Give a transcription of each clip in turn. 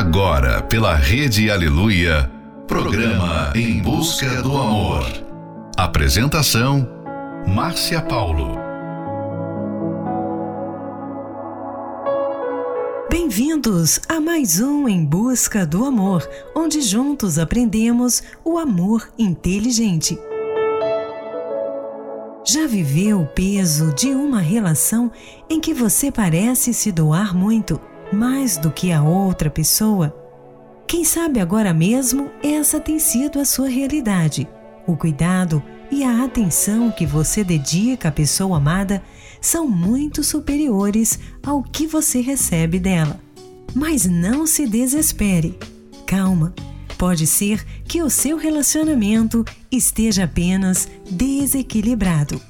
Agora, pela Rede Aleluia, programa Em Busca do Amor. Apresentação: Márcia Paulo. Bem-vindos a mais um Em Busca do Amor, onde juntos aprendemos o amor inteligente. Já viveu o peso de uma relação em que você parece se doar muito, mais do que a outra pessoa? Quem sabe agora mesmo essa tem sido a sua realidade. O cuidado e a atenção que você dedica à pessoa amada são muito superiores ao que você recebe dela. Mas não se desespere. Calma. Pode ser que o seu relacionamento esteja apenas desequilibrado.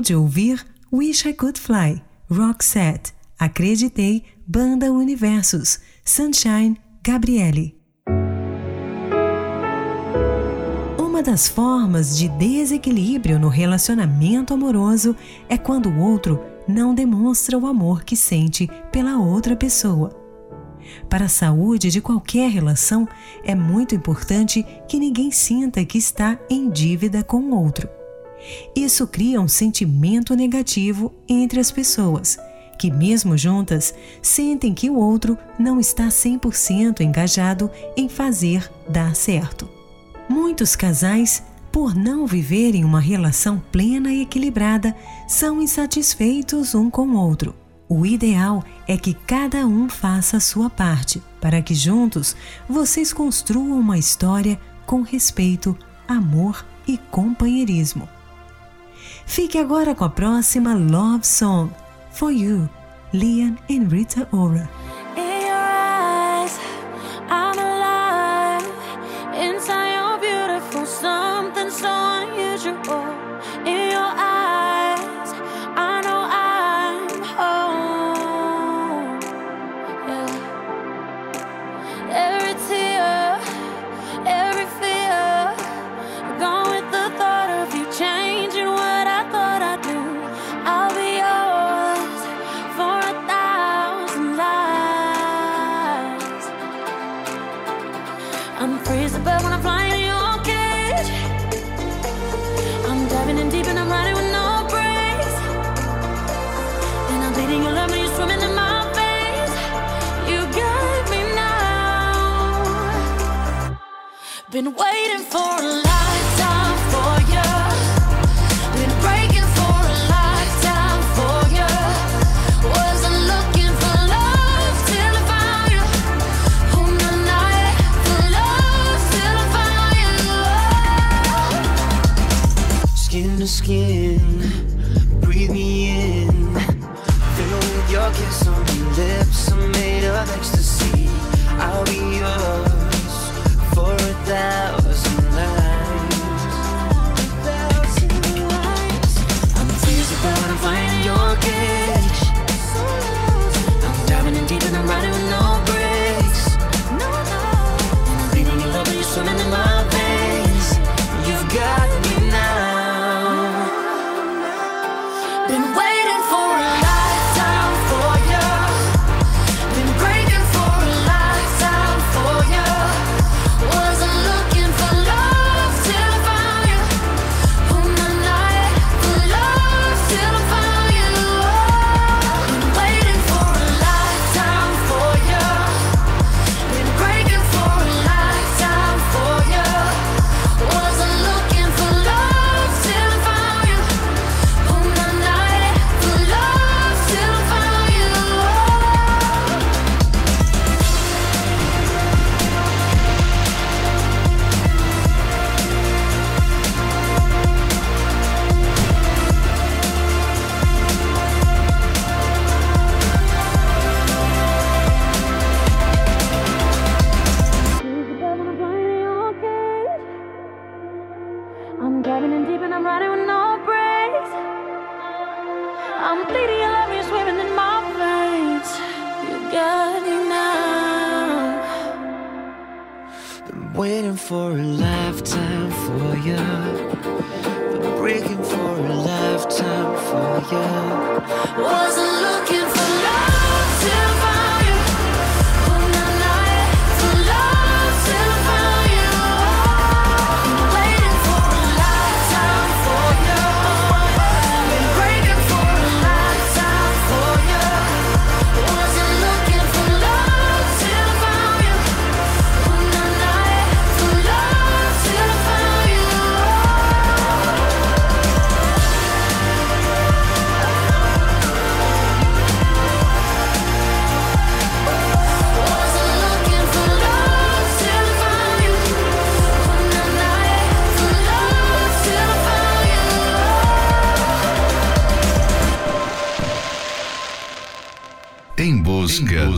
De ouvir Wish I Could Fly, Roxette, Acreditei, Banda Universos, Sunshine, Gabriele. Uma das formas de desequilíbrio no relacionamento amoroso é quando o outro não demonstra o amor que sente pela outra pessoa. Para a saúde de qualquer relação, é muito importante que ninguém sinta que está em dívida com o outro. Isso cria um sentimento negativo entre as pessoas, que, mesmo juntas, sentem que o outro não está 100% engajado em fazer dar certo. Muitos casais, por não viverem uma relação plena e equilibrada, são insatisfeitos um com o outro. O ideal é que cada um faça a sua parte, para que juntos vocês construam uma história com respeito, amor e companheirismo. Fique agora com a próxima Love Song, For You, Liam and Rita Ora.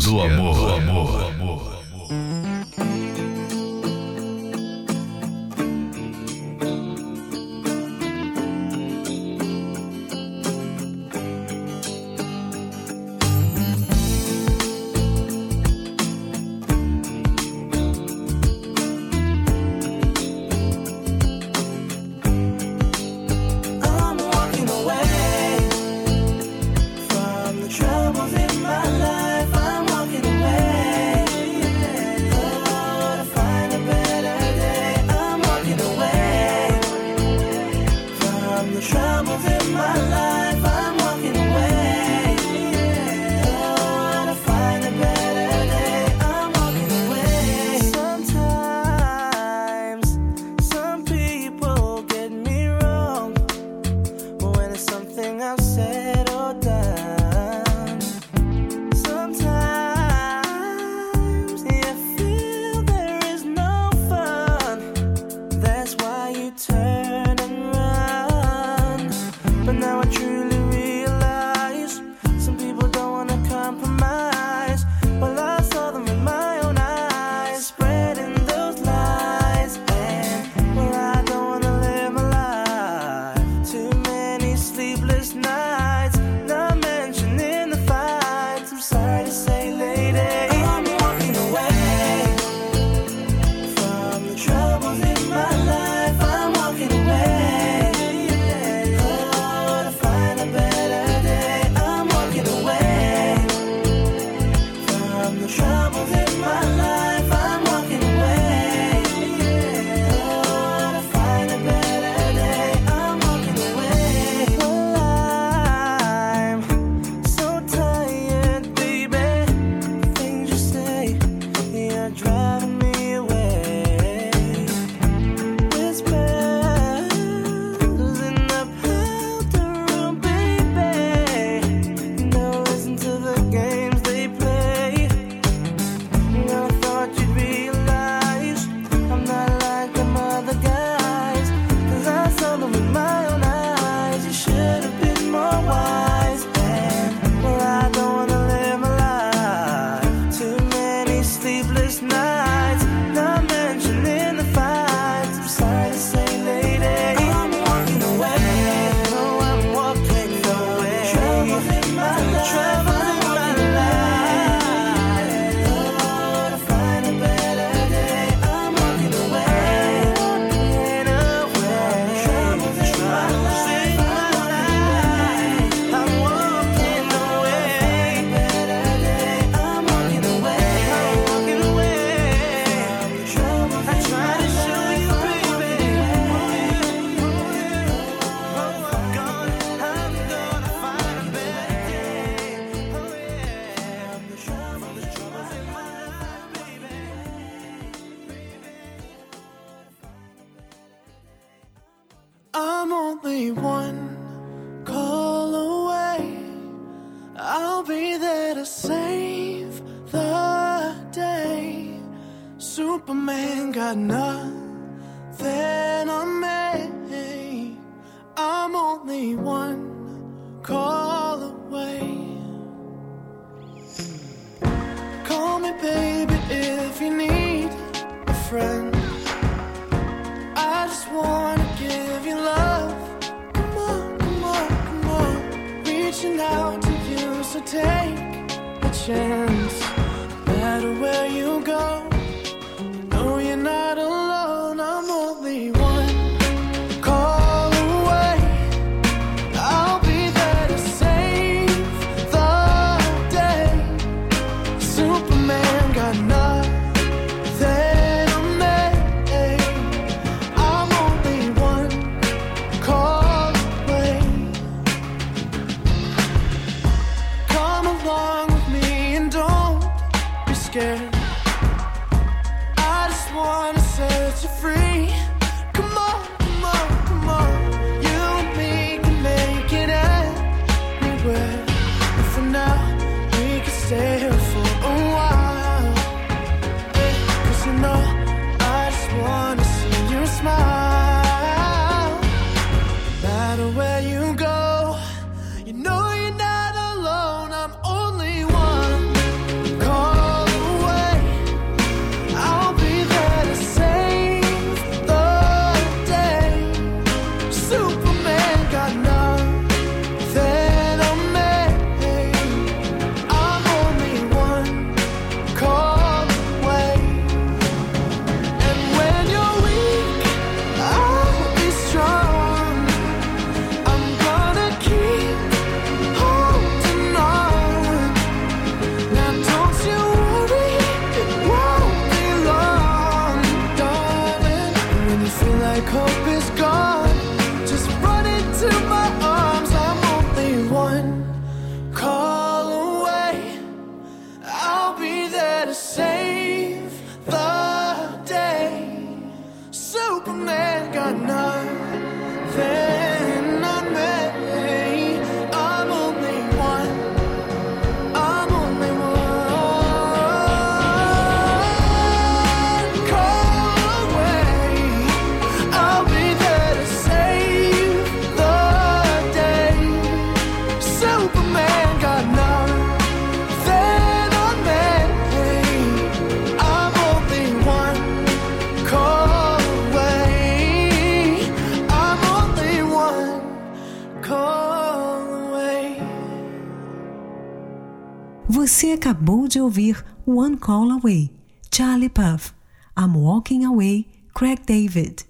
Do amor. Do amor. only one. Call Away, Charlie Puff, I'm Walking Away, Craig David.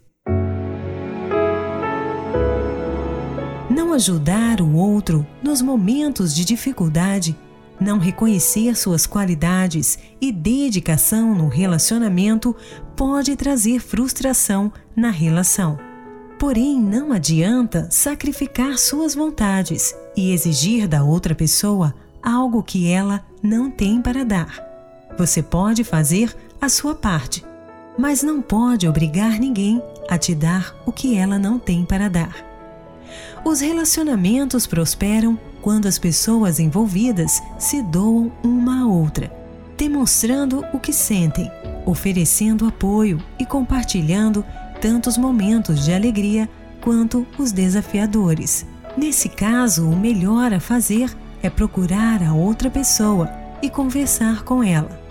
Não ajudar o outro nos momentos de dificuldade, não reconhecer suas qualidades e dedicação no relacionamento pode trazer frustração na relação. Porém, não adianta sacrificar suas vontades e exigir da outra pessoa algo que ela não tem para dar. Você pode fazer a sua parte, mas não pode obrigar ninguém a te dar o que ela não tem para dar. Os relacionamentos prosperam quando as pessoas envolvidas se doam uma à outra, demonstrando o que sentem, oferecendo apoio e compartilhando tantos momentos de alegria quanto os desafiadores. Nesse caso, o melhor a fazer é procurar a outra pessoa e conversar com ela.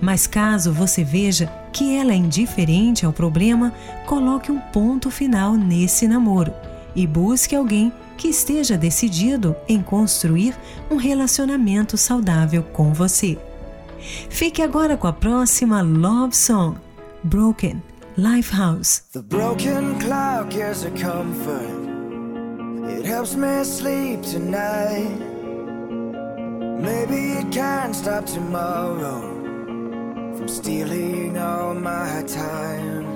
Mas caso você veja que ela é indiferente ao problema, coloque um ponto final nesse namoro e busque alguém que esteja decidido em construir um relacionamento saudável com você. Fique agora com a próxima Love Song, Broken Lifehouse. The broken clock is a comfort. It helps me sleep tonight. Maybe it can't stop tomorrow from stealing all my time.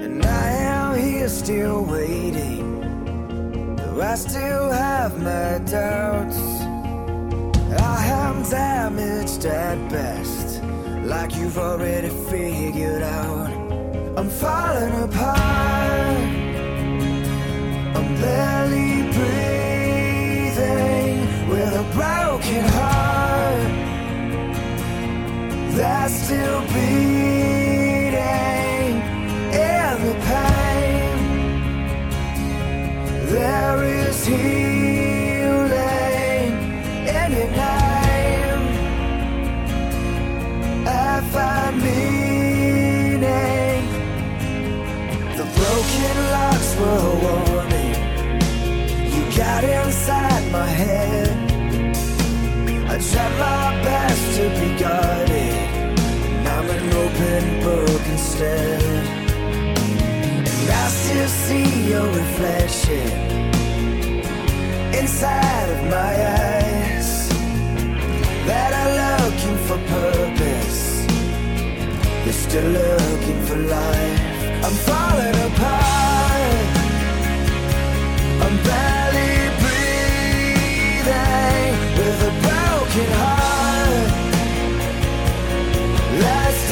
And I am here still waiting, though I still have my doubts. I am damaged at best, like you've already figured out. I'm falling apart, I'm barely breathing with a broken heart that's still beating in the pain. There is healing in your name. I find meaning. See your reflection inside of my eyes. That are looking for purpose. You're still looking for life. I'm falling apart. I'm barely breathing with a broken heart that's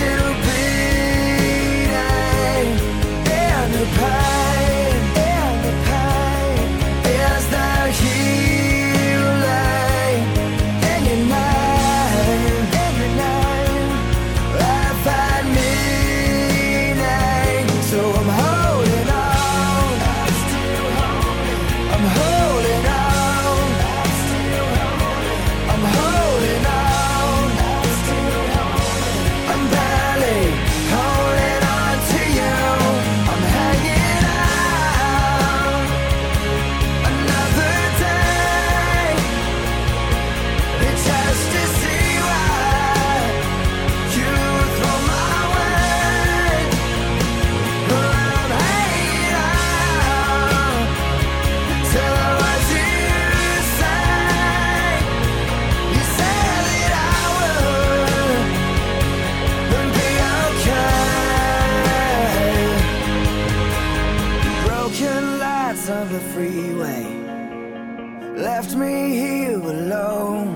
left me here alone.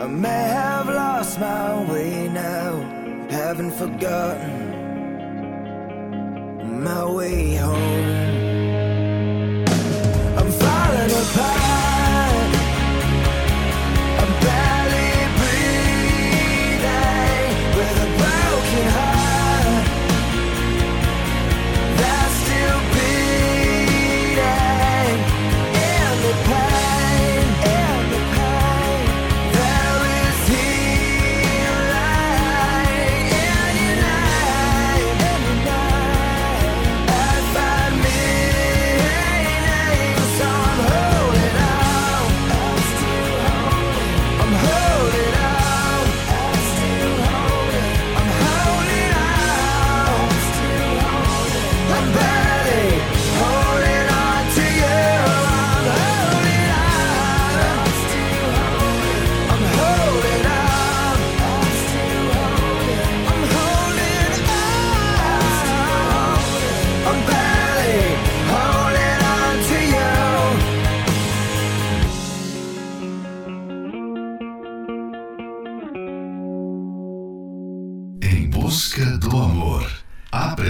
I may have lost my way now, haven't forgotten my way home.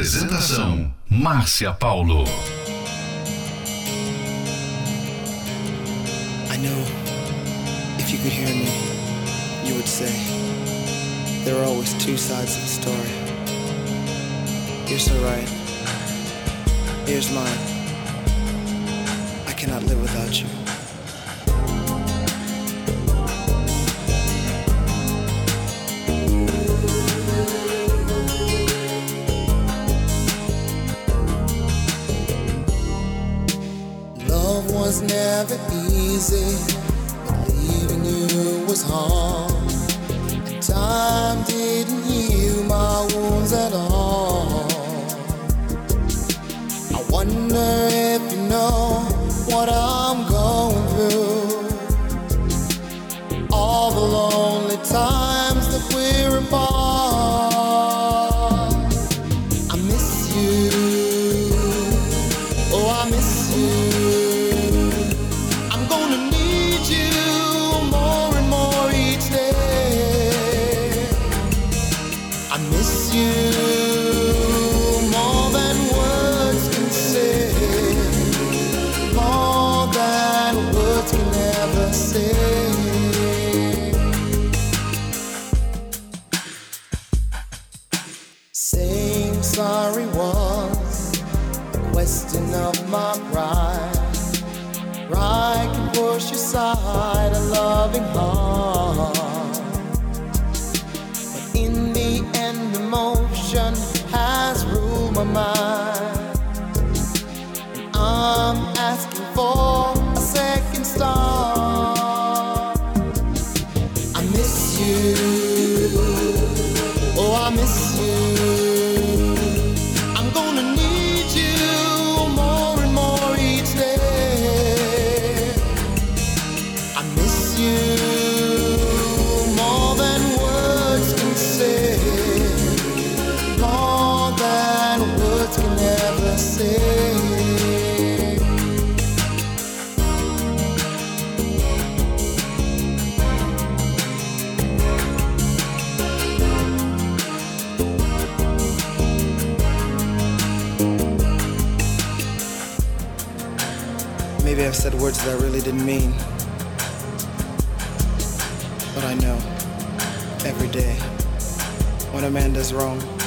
Apresentação: Márcia Paulo. I know if you could hear me, you would say there are always two sides of the story. You're so right. Here's mine. I cannot live without you. was never easy, believing you was hard. that I really didn't mean. But I know every day when a man does wrong.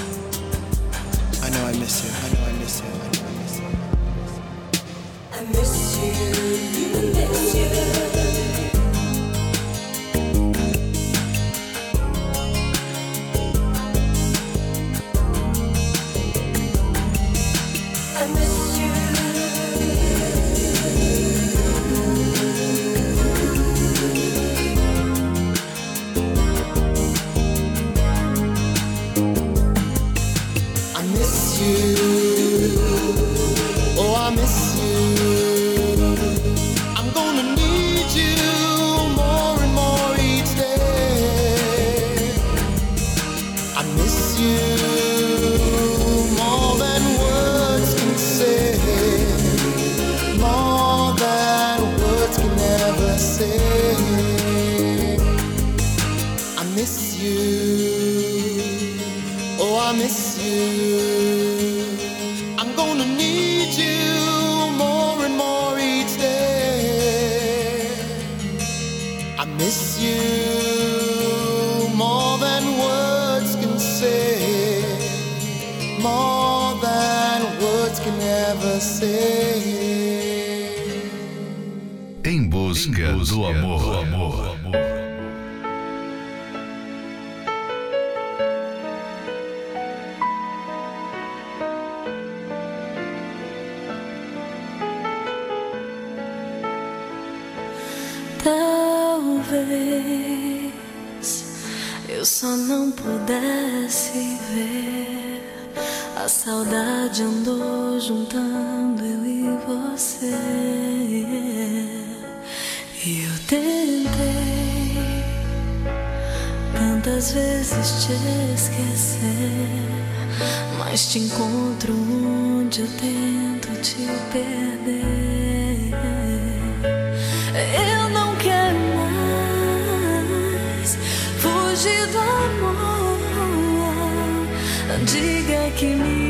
amor. Talvez eu só não pudesse ver. A saudade andou juntando eu e você. E eu te Vezes te esquecer, mas te encontro onde eu tento te perder. Eu não quero mais fugir do amor. Diga que me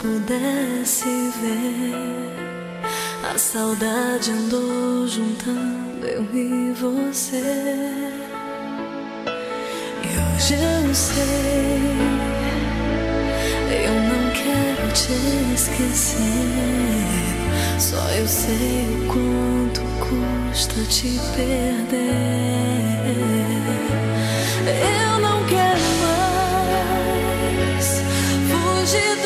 pudesse ver. A saudade andou juntando eu e você. E hoje eu sei, eu não quero te esquecer. Só eu sei o quanto custa te perder. Eu não quero mais fugir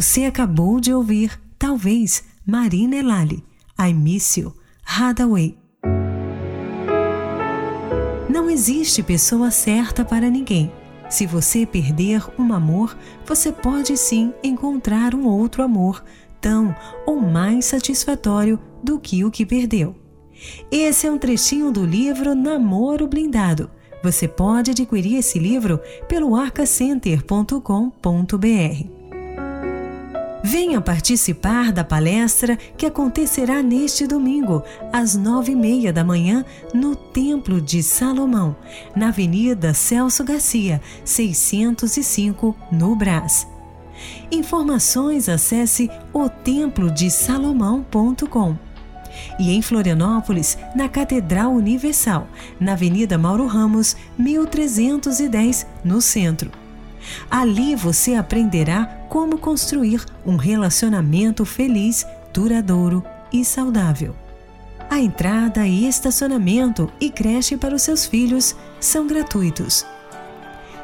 Você acabou de ouvir, talvez, Marina Elali, I Miss You, Hadaway. Não existe pessoa certa para ninguém. Se você perder um amor, você pode sim encontrar um outro amor, tão ou mais satisfatório do que o que perdeu. Esse é um trechinho do livro Namoro Blindado. Você pode adquirir esse livro pelo arcacenter.com.br. Venha participar da palestra que acontecerá neste domingo, às nove e meia da manhã, no Templo de Salomão, na Avenida Celso Garcia, 605, no Brás. Informações acesse otemplodesalomão.com. E em Florianópolis, na Catedral Universal, na Avenida Mauro Ramos, 1310, no centro. Ali você aprenderá como construir um relacionamento feliz, duradouro e saudável. A entrada e estacionamento e creche para os seus filhos são gratuitos.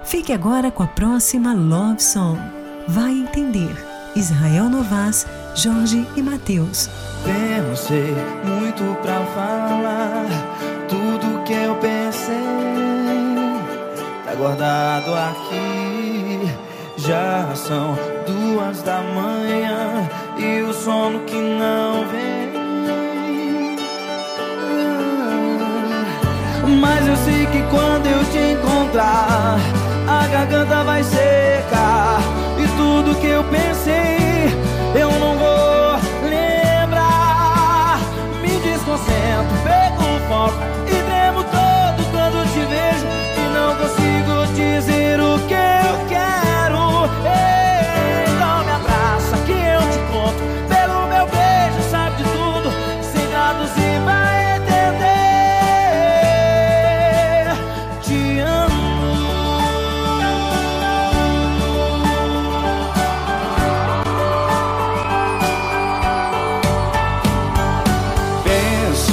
Fique agora com a próxima Love Song. Vai entender. Israel Novas, Jorge e Mateus. Pensei muito pra falar tudo que eu pensei. Tá guardado aqui. Já são duas da manhã e o sono que não vem. Mas eu sei que quando eu te encontrar, a garganta vai secar. E tudo que eu pensei,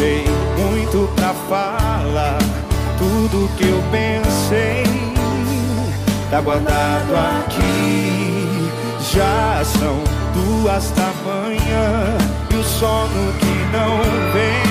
Pensei muito pra falar tudo que eu pensei. Tá guardado aqui. Já são duas da manhã e o sono que não vem.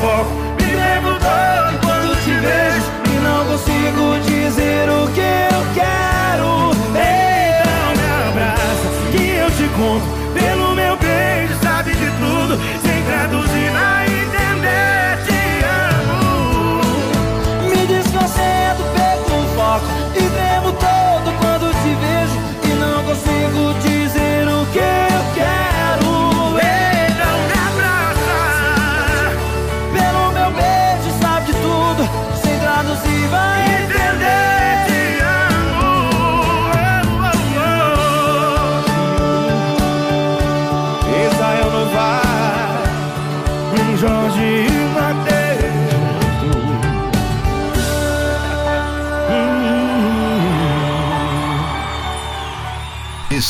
foco. Me lembro todo quando te vejo e não consigo dizer o que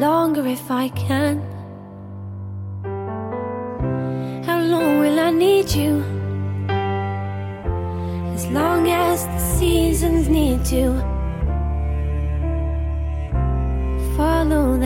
longer if I can. How long will I need you? As long as the seasons need to follow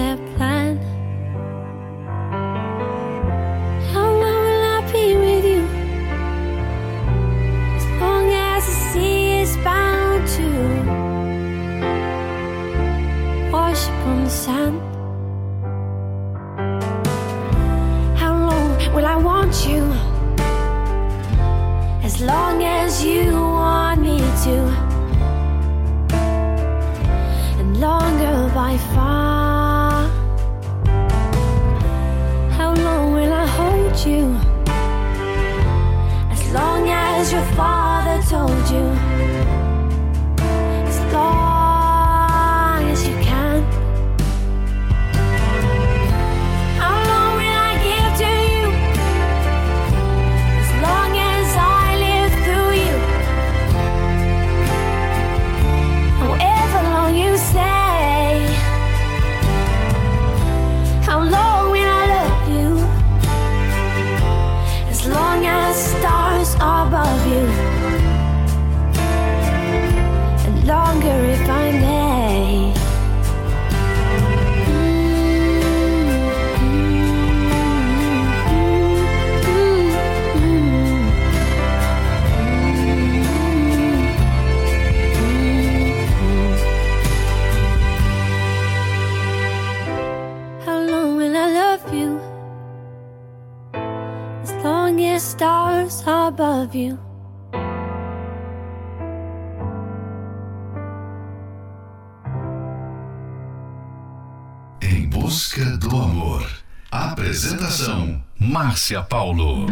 above you. Em busca do amor. Apresentação Márcia Paulo.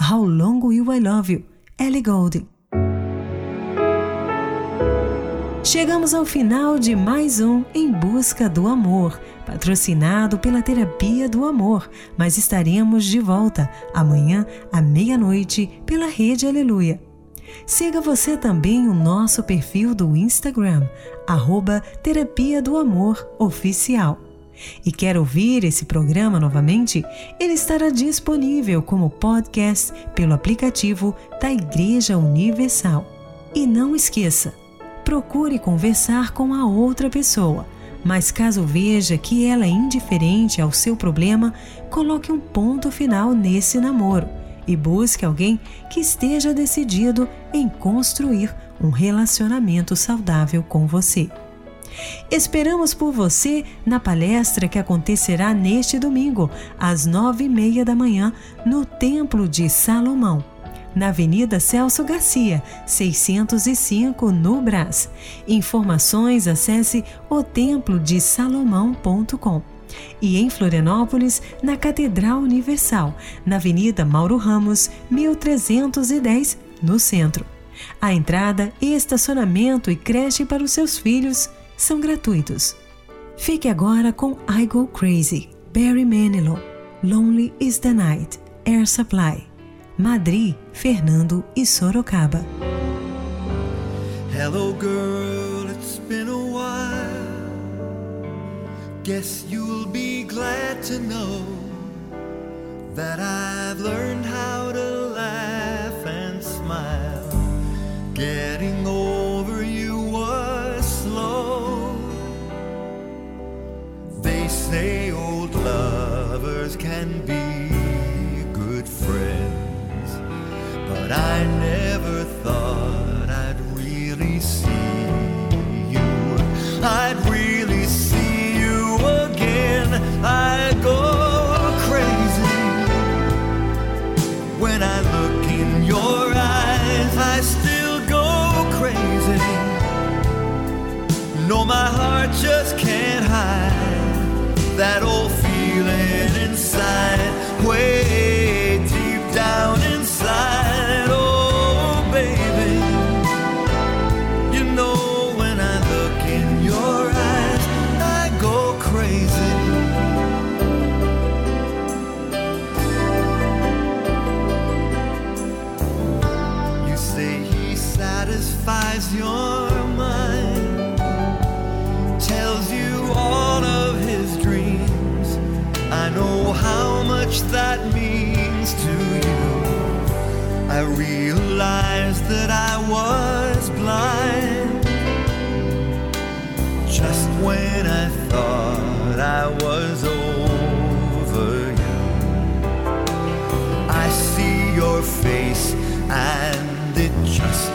How Long Will I Love You, Ellie Goulding. Chegamos ao final de mais um Em Busca do Amor, patrocinado pela Terapia do Amor, mas estaremos de volta amanhã à meia-noite pela Rede Aleluia. Siga você também o nosso perfil do Instagram, arroba Terapia do Amor Oficial. E quer ouvir esse programa novamente? Ele estará disponível como podcast pelo aplicativo da Igreja Universal. E não esqueça, procure conversar com a outra pessoa. Mas caso veja que ela é indiferente ao seu problema, coloque um ponto final nesse namoro e busque alguém que esteja decidido em construir um relacionamento saudável com você. Esperamos por você na palestra que acontecerá neste domingo, às nove e meia da manhã, no Templo de Salomão, na Avenida Celso Garcia, 605, no Brás. Informações acesse otemplodesalomão.com. E em Florianópolis, na Catedral Universal, na Avenida Mauro Ramos, 1310, no centro. A entrada, estacionamento e creche para os seus filhos são gratuitos. Fique agora com I Go Crazy, Barry Manilow, Lonely is the Night, Air Supply, Madrid, Fernando e Sorocaba. Hello, girl, it's been a while. Guess you'll be glad to know that I've learned how to laugh and smile. Getting over say old lovers can be good friends, but I never thought I'd really see you. I'd really see you again. I go crazy when I look in your eyes. I still go crazy. No, my heart just can't hide that old feeling inside,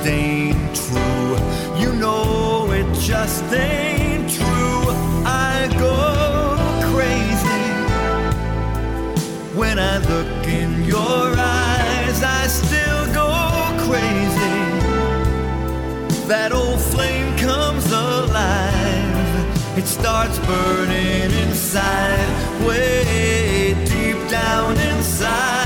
ain't true. You know it just ain't true. I go crazy when I look in your eyes. I still go crazy. That old flame comes alive. It starts burning inside, way deep down inside.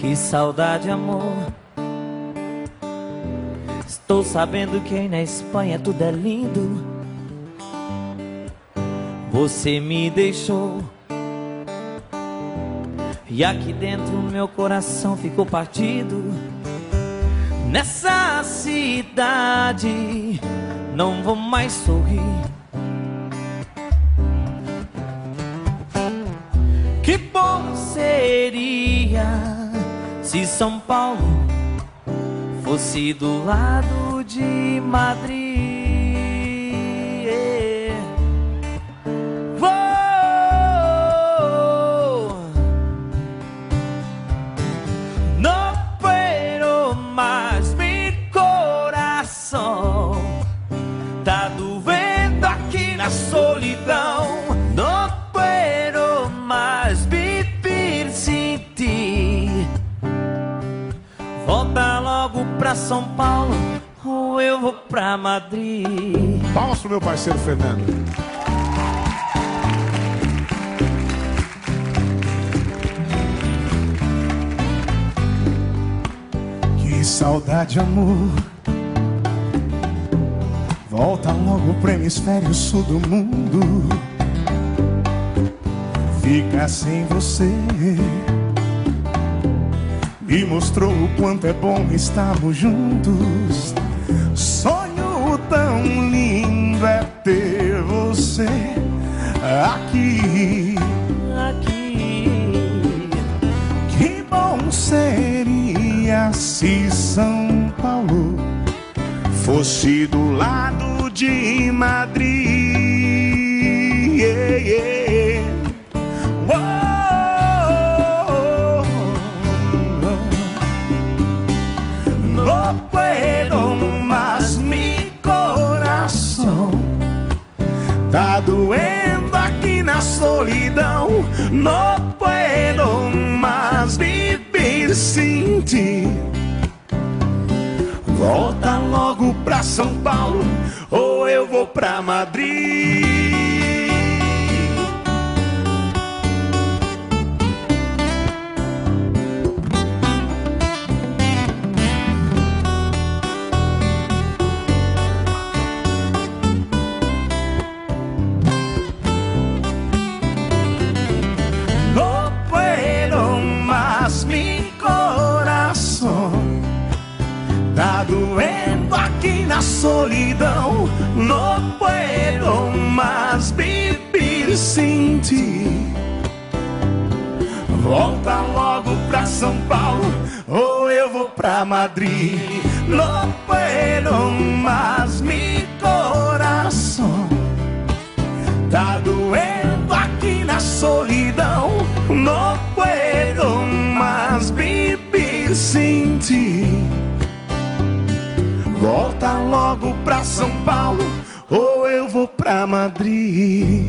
Que saudade, amor. Estou sabendo que aí na Espanha tudo é lindo. Você me deixou. E aqui dentro meu coração ficou partido. Nessa cidade não vou mais sorrir. Que bom seria se São Paulo fosse do lado de Madrid. São Paulo ou eu vou pra Madrid. Palmas pro meu parceiro Fernando. Que saudade, amor. Volta logo pro hemisfério sul do mundo. Ficar sem você. Me mostrou o quanto é bom estarmos juntos. Sonho tão lindo é ter você aqui. Aqui. Que bom seria se São Paulo fosse do lado de Madrid. Yeah, yeah. Tá doendo aqui na solidão. Não puedo mais viver sem ti. Volta logo pra São Paulo ou eu vou pra Madrid. Solidão Não puedo mais viver sem ti. Volta logo pra São Paulo Ou eu vou pra Madrid. Não puedo mais mi coração Tá doendo aqui na solidão. Não puedo mais viver sem ti Volta logo pra São Paulo Ou eu vou pra Madrid